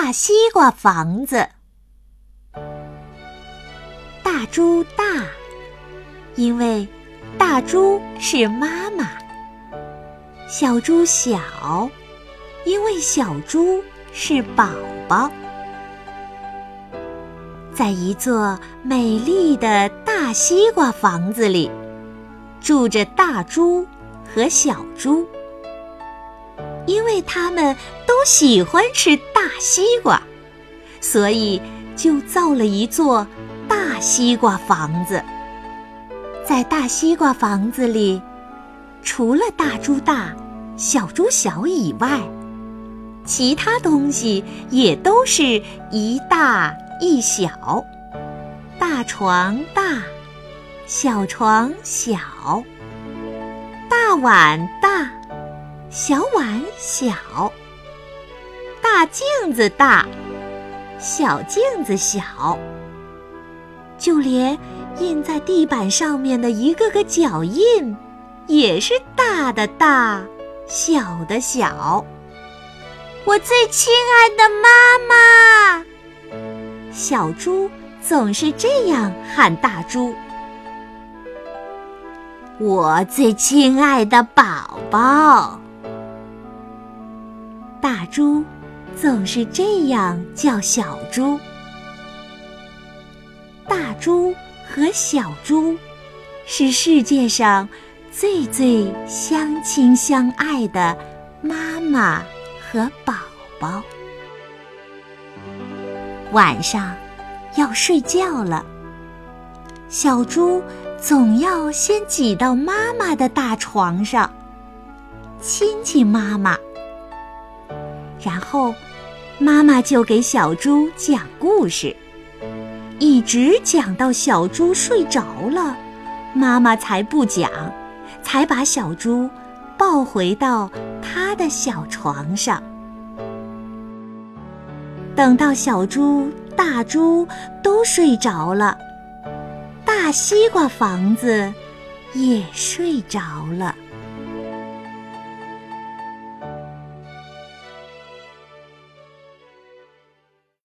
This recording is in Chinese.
大西瓜房子。大猪大，因为大猪是妈妈；小猪小，因为小猪是宝宝。在一座美丽的大西瓜房子里，住着大猪和小猪。因为他们都喜欢吃大西瓜，所以就造了一座大西瓜房子。在大西瓜房子里，除了大猪大、小猪小以外，其他东西也都是一大一小。大床大，小床小，大碗大。小碗小，大镜子大，小镜子小，就连印在地板上面的一个个脚印，也是大的大，小的小。我最亲爱的妈妈，小猪总是这样喊大猪。我最亲爱的宝宝。大猪总是这样叫小猪。大猪和小猪是世界上最最相亲相爱的妈妈和宝宝。晚上要睡觉了，小猪总要先挤到妈妈的大床上，亲亲妈妈。然后，妈妈就给小猪讲故事，一直讲到小猪睡着了，妈妈才不讲，才把小猪抱回到他的小床上。等到小猪、大猪都睡着了，大西瓜房子也睡着了。